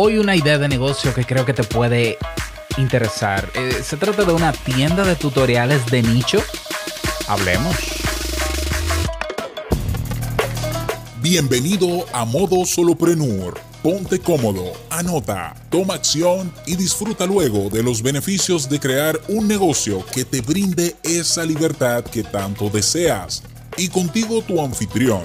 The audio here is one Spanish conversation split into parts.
Hoy una idea de negocio que creo que te puede interesar. Eh, se trata de una tienda de tutoriales de nicho. Hablemos. Bienvenido a Modo Soloprenur. Ponte cómodo, anota, toma acción y disfruta luego de los beneficios de crear un negocio que te brinde esa libertad que tanto deseas. Y contigo tu anfitrión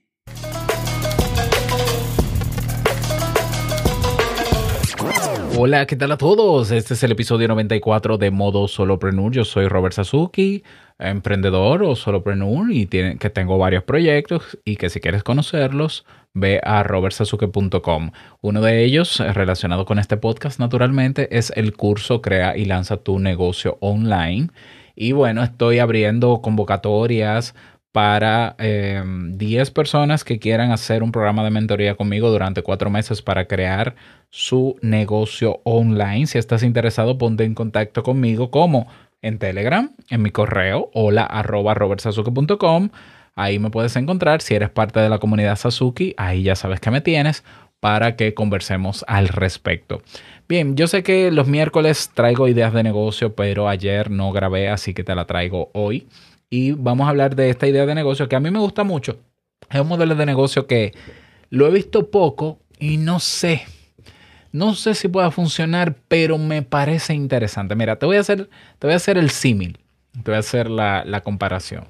Hola, ¿qué tal a todos? Este es el episodio 94 de Modo Solopreneur. Yo soy Robert Sasuki, emprendedor o solopreneur y que tengo varios proyectos y que si quieres conocerlos, ve a robertsasuke.com. Uno de ellos, relacionado con este podcast, naturalmente, es el curso Crea y lanza tu negocio online. Y bueno, estoy abriendo convocatorias para 10 em, personas que quieran hacer un programa de mentoría conmigo durante cuatro meses para crear su negocio online. Si estás interesado, ponte en contacto conmigo como en Telegram, en mi correo, hola arroba robertsazuki.com. Ahí me puedes encontrar. Si eres parte de la comunidad Sasuki, ahí ya sabes que me tienes para que conversemos al respecto. Bien, yo sé que los miércoles traigo ideas de negocio, pero ayer no grabé, así que te la traigo hoy y vamos a hablar de esta idea de negocio que a mí me gusta mucho. Es un modelo de negocio que lo he visto poco y no sé. No sé si pueda funcionar, pero me parece interesante. Mira, te voy a hacer, te voy a hacer el símil. Te voy a hacer la, comparación.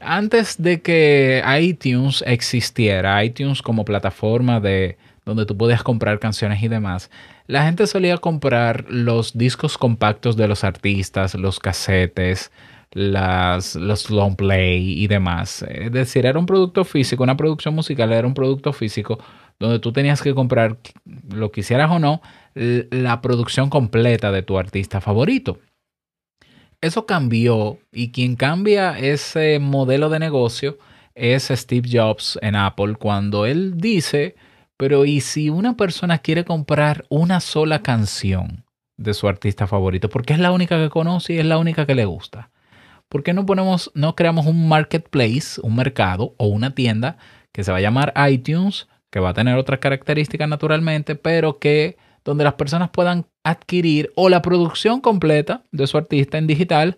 Antes de que iTunes existiera, iTunes como plataforma de donde tú podías comprar canciones y demás, la gente solía comprar los discos compactos de los artistas, los casetes, las, los long play y demás. Es decir, era un producto físico, una producción musical era un producto físico donde tú tenías que comprar, lo quisieras o no, la producción completa de tu artista favorito. Eso cambió y quien cambia ese modelo de negocio es Steve Jobs en Apple cuando él dice, pero ¿y si una persona quiere comprar una sola canción de su artista favorito? Porque es la única que conoce y es la única que le gusta. ¿Por qué no ponemos, no creamos un marketplace, un mercado o una tienda que se va a llamar iTunes, que va a tener otras características naturalmente, pero que donde las personas puedan adquirir o la producción completa de su artista en digital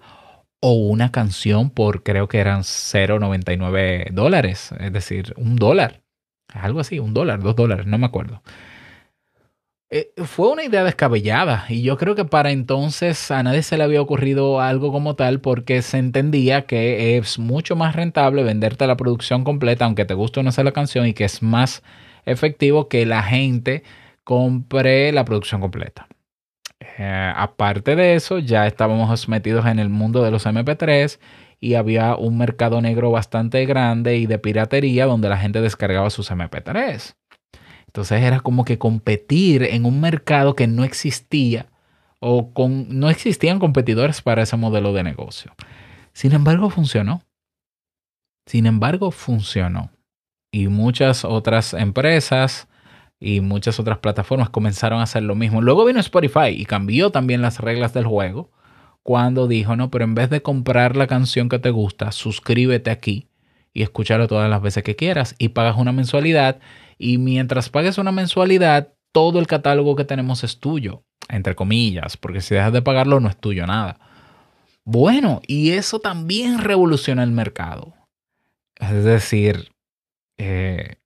o una canción por creo que eran 0,99 dólares, es decir, un dólar, algo así, un dólar, dos dólares, no me acuerdo. Eh, fue una idea descabellada y yo creo que para entonces a nadie se le había ocurrido algo como tal porque se entendía que es mucho más rentable venderte la producción completa aunque te guste una sola canción y que es más efectivo que la gente compre la producción completa. Eh, aparte de eso, ya estábamos metidos en el mundo de los MP3 y había un mercado negro bastante grande y de piratería donde la gente descargaba sus MP3. Entonces era como que competir en un mercado que no existía o con, no existían competidores para ese modelo de negocio. Sin embargo, funcionó. Sin embargo, funcionó. Y muchas otras empresas y muchas otras plataformas comenzaron a hacer lo mismo. Luego vino Spotify y cambió también las reglas del juego cuando dijo, no, pero en vez de comprar la canción que te gusta, suscríbete aquí y escúchalo todas las veces que quieras y pagas una mensualidad y mientras pagues una mensualidad, todo el catálogo que tenemos es tuyo, entre comillas, porque si dejas de pagarlo no es tuyo nada. Bueno, y eso también revoluciona el mercado. Es decir, eh,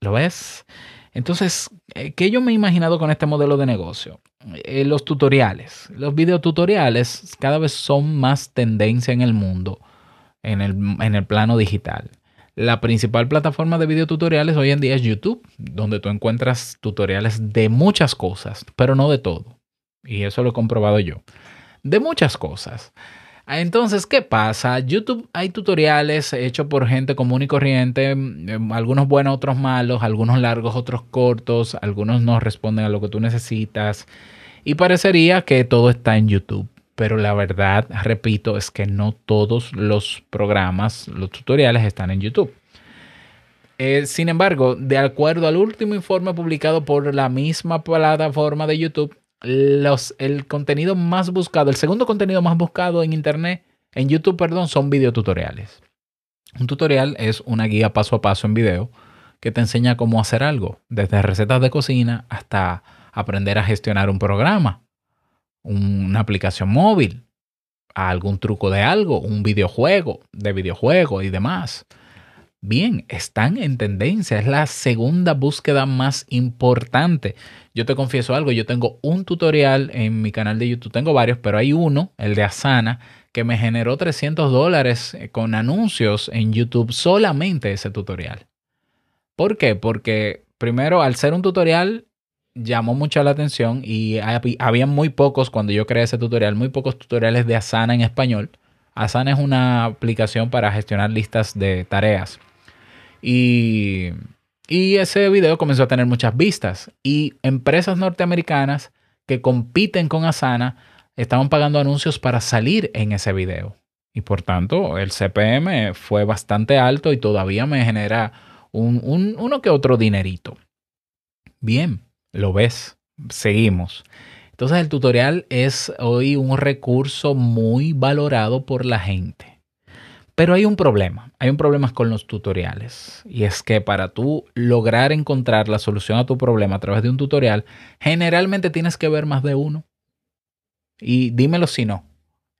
¿lo ves? Entonces, eh, ¿qué yo me he imaginado con este modelo de negocio? Eh, los tutoriales. Los videotutoriales cada vez son más tendencia en el mundo, en el, en el plano digital. La principal plataforma de videotutoriales hoy en día es YouTube, donde tú encuentras tutoriales de muchas cosas, pero no de todo. Y eso lo he comprobado yo. De muchas cosas. Entonces, ¿qué pasa? YouTube hay tutoriales hechos por gente común y corriente, em, algunos buenos, otros malos, algunos largos, otros cortos, algunos no responden a lo que tú necesitas. Y parecería que todo está en YouTube pero la verdad, repito, es que no todos los programas, los tutoriales están en YouTube. Eh, sin embargo, de acuerdo al último informe publicado por la misma plataforma de YouTube, los, el contenido más buscado, el segundo contenido más buscado en Internet, en YouTube, perdón, son videotutoriales. Un tutorial es una guía paso a paso en video que te enseña cómo hacer algo, desde recetas de cocina hasta aprender a gestionar un programa, una aplicación móvil, algún truco de algo, un videojuego, de videojuego y demás. Bien, están en tendencia, es la segunda búsqueda más importante. Yo te confieso algo, yo tengo un tutorial en mi canal de YouTube, tengo varios, pero hay uno, el de Asana, que me generó 300 dólares eh, con anuncios en YouTube solamente ese tutorial. ¿Por qué? Porque primero, al ser un tutorial, llamó mucho la atención y había muy pocos, cuando yo creé ese tutorial, muy pocos tutoriales de Asana en español. Asana es una aplicación para gestionar listas de tareas. Y, y ese video comenzó a tener muchas vistas. Y empresas norteamericanas que compiten con Asana estaban pagando anuncios para salir en ese video. Y por tanto, el CPM fue bastante alto y todavía me genera un, uno que otro dinerito. Bien, lo ves. Seguimos. Entonces el tutorial es hoy un recurso muy valorado por la gente. Pero hay un problema, hay un problema con los tutoriales. Y es que para tú lograr encontrar la solución a tu problema a través de un tutorial, generalmente tienes que ver más de uno. Y dímelo si no.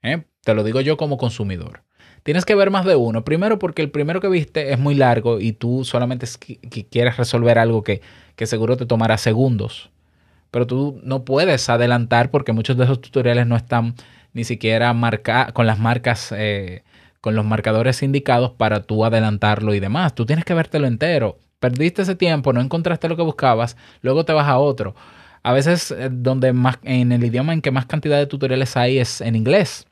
¿eh? Te lo digo yo como consumidor. Tienes que ver más de uno. Primero porque el primero que viste es muy largo y tú solamente quieres resolver algo que, seguro te tomará segundos. Pero tú no puedes adelantar porque muchos de esos tutoriales no están ni siquiera con las marcas, eh, con los marcadores indicados para tú adelantarlo y demás. Tú tienes que vértelo entero. Perdiste ese tiempo, no encontraste lo que buscabas, luego te vas a otro. A veces eh, donde más, en el idioma en que más cantidad de tutoriales hay es en inglés.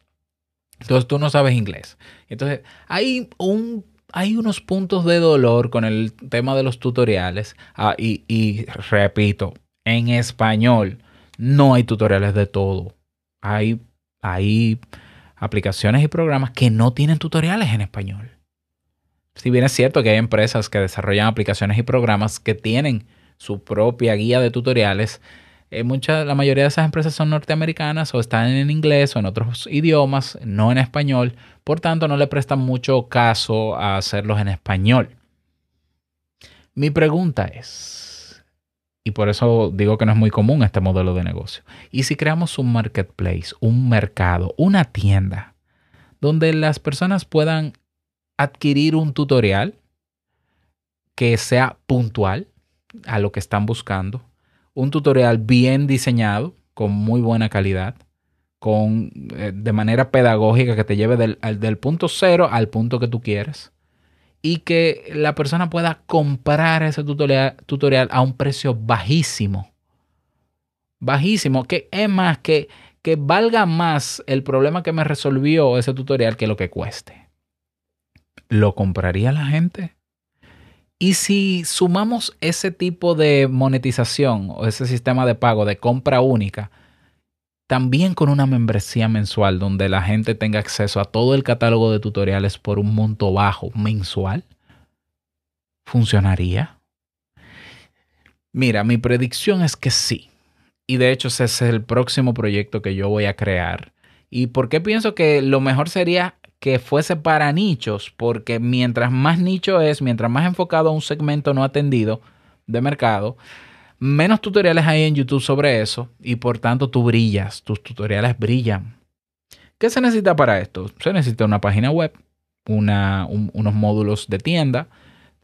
Entonces tú no sabes inglés. Entonces hay, un, hay unos puntos de dolor con el tema de los tutoriales. Ah, y, y repito, en español no hay tutoriales de todo. Hay, hay aplicaciones y programas que no tienen tutoriales en español. Si bien es cierto que hay empresas que desarrollan aplicaciones y programas que tienen su propia guía de tutoriales, eh, la mayoría de esas empresas son norteamericanas o están en inglés o en otros idiomas, no en español. Por tanto, no le prestan mucho caso a hacerlos en español. Mi pregunta es, y por eso digo que no es muy común este modelo de negocio, ¿y si creamos un marketplace, un mercado, una tienda, donde las personas puedan adquirir un tutorial que sea puntual a lo que están buscando? Un tutorial bien diseñado, con muy buena calidad, con, eh, de manera pedagógica que te lleve del, del punto cero al punto que tú quieres y que la persona pueda comprar ese tutorial, tutorial a un precio bajísimo. Bajísimo, que es más, que, que valga más el problema que me resolvió ese tutorial que lo que cueste. ¿Lo compraría la gente? Y si sumamos ese tipo de monetización o ese sistema de pago de compra única, también con una membresía mensual donde la gente tenga acceso a todo el catálogo de tutoriales por un monto bajo mensual, ¿funcionaría? Mira, mi predicción es que sí. Y de hecho ese es el próximo proyecto que yo voy a crear. ¿Y por qué pienso que lo mejor sería que fuese para nichos, porque mientras más nicho es, mientras más enfocado a un segmento no atendido de mercado, menos tutoriales hay en YouTube sobre eso y por tanto tú brillas, tus tutoriales brillan. ¿Qué se necesita para esto? Se necesita una página web, unos módulos de tienda,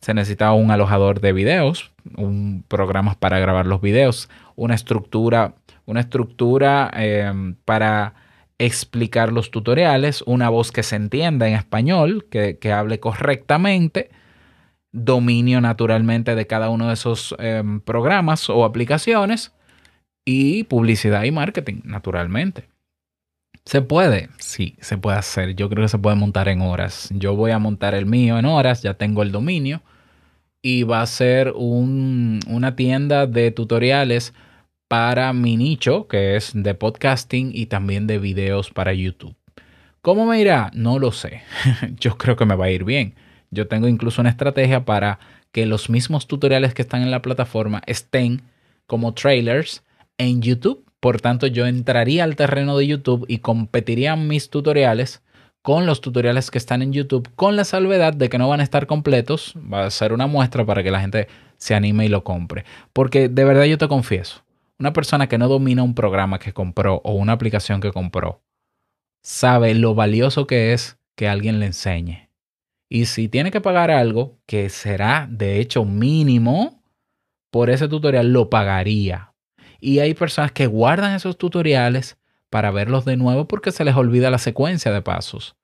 se necesita un alojador de videos, un programa para grabar los videos, una estructura, una estructura eh, para explicar los tutoriales, una voz que se entienda en español, que, hable correctamente, dominio naturalmente de cada uno de esos em, programas o aplicaciones y publicidad y marketing, naturalmente. ¿Se puede? Sí, se puede hacer. Yo creo que se puede montar en horas. Yo voy a montar el mío en horas, ya tengo el dominio y va a ser una tienda de tutoriales para mi nicho, que es de podcasting y también de videos para YouTube. ¿Cómo me irá? No lo sé. Yo creo que me va a ir bien. Yo tengo incluso una estrategia para que los mismos tutoriales que están en la plataforma estén como trailers en YouTube. Por tanto, yo entraría al terreno de YouTube y competiría mis tutoriales con los tutoriales que están en YouTube, con la salvedad de que no van a estar completos. Va a ser una muestra para que la gente se anime y lo compre. Porque de verdad yo te confieso, una persona que no domina un programa que compró o una aplicación que compró, sabe lo valioso que es que alguien le enseñe. Y si tiene que pagar algo, que será de hecho mínimo, por ese tutorial lo pagaría. Y hay personas que guardan esos tutoriales para verlos de nuevo porque se les olvida la secuencia de pasos.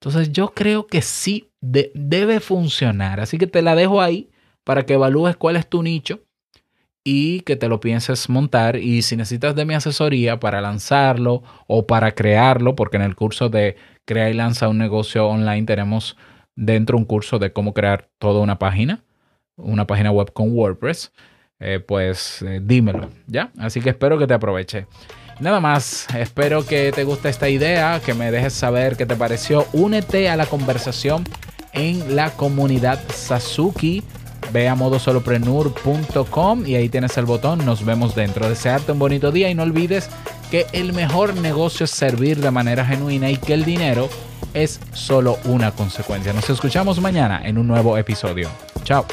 Entonces yo creo que sí debe funcionar. Así que te la dejo ahí para que evalúes cuál es tu nicho y que te lo pienses montar. Y si necesitas de mi asesoría para lanzarlo o para crearlo, porque en el curso de Crea y Lanza un negocio online tenemos dentro un curso de cómo crear toda una página, una página web con WordPress, eh, pues eh, dímelo, ¿ya? Así que espero que te aproveche. Nada más, espero que te guste esta idea, que me dejes saber qué te pareció. Únete a la conversación en la comunidad Sasuki Ve a modosoloprenur.com y ahí tienes el botón. Nos vemos dentro. Desearte un bonito día y no olvides que el mejor negocio es servir de manera genuina y que el dinero es solo una consecuencia. Nos escuchamos mañana en un nuevo episodio. Chao.